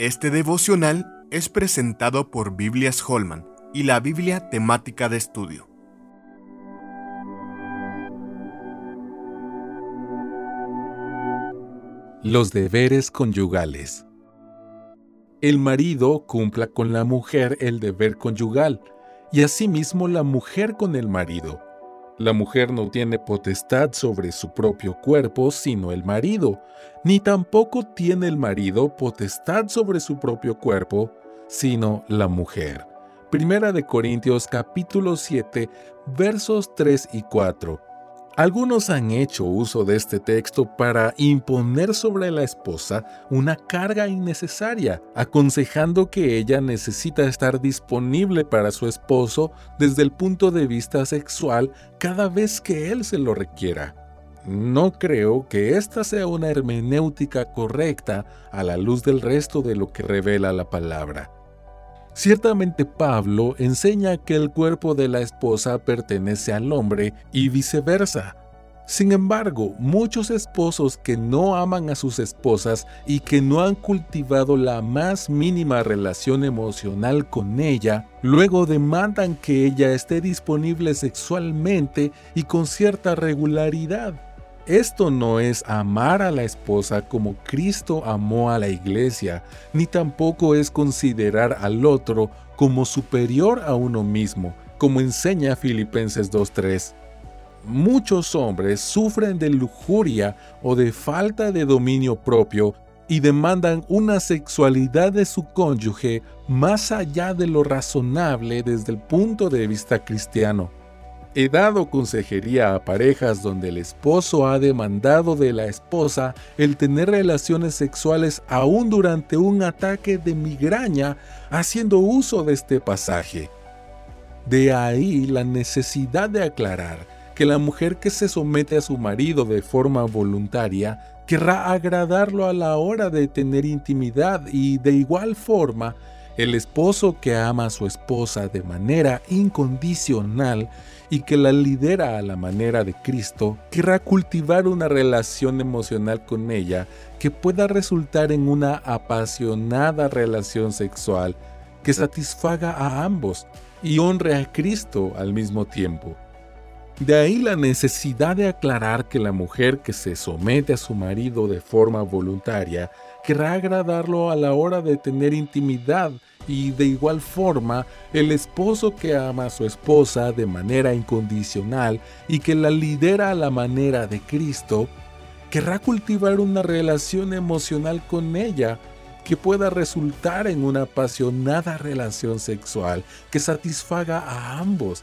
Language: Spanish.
Este devocional es presentado por Biblias Holman y la Biblia temática de estudio. Los deberes conyugales. El marido cumpla con la mujer el deber conyugal y asimismo la mujer con el marido. La mujer no tiene potestad sobre su propio cuerpo sino el marido, ni tampoco tiene el marido potestad sobre su propio cuerpo sino la mujer. Primera de Corintios capítulo 7 versos 3 y 4. Algunos han hecho uso de este texto para imponer sobre la esposa una carga innecesaria, aconsejando que ella necesita estar disponible para su esposo desde el punto de vista sexual cada vez que él se lo requiera. No creo que esta sea una hermenéutica correcta a la luz del resto de lo que revela la palabra. Ciertamente Pablo enseña que el cuerpo de la esposa pertenece al hombre y viceversa. Sin embargo, muchos esposos que no aman a sus esposas y que no han cultivado la más mínima relación emocional con ella, luego demandan que ella esté disponible sexualmente y con cierta regularidad. Esto no es amar a la esposa como Cristo amó a la iglesia, ni tampoco es considerar al otro como superior a uno mismo, como enseña Filipenses 2.3. Muchos hombres sufren de lujuria o de falta de dominio propio y demandan una sexualidad de su cónyuge más allá de lo razonable desde el punto de vista cristiano. He dado consejería a parejas donde el esposo ha demandado de la esposa el tener relaciones sexuales aún durante un ataque de migraña haciendo uso de este pasaje. De ahí la necesidad de aclarar que la mujer que se somete a su marido de forma voluntaria querrá agradarlo a la hora de tener intimidad y de igual forma el esposo que ama a su esposa de manera incondicional y que la lidera a la manera de Cristo, querrá cultivar una relación emocional con ella que pueda resultar en una apasionada relación sexual que satisfaga a ambos y honre a Cristo al mismo tiempo. De ahí la necesidad de aclarar que la mujer que se somete a su marido de forma voluntaria querrá agradarlo a la hora de tener intimidad y de igual forma el esposo que ama a su esposa de manera incondicional y que la lidera a la manera de Cristo, querrá cultivar una relación emocional con ella que pueda resultar en una apasionada relación sexual que satisfaga a ambos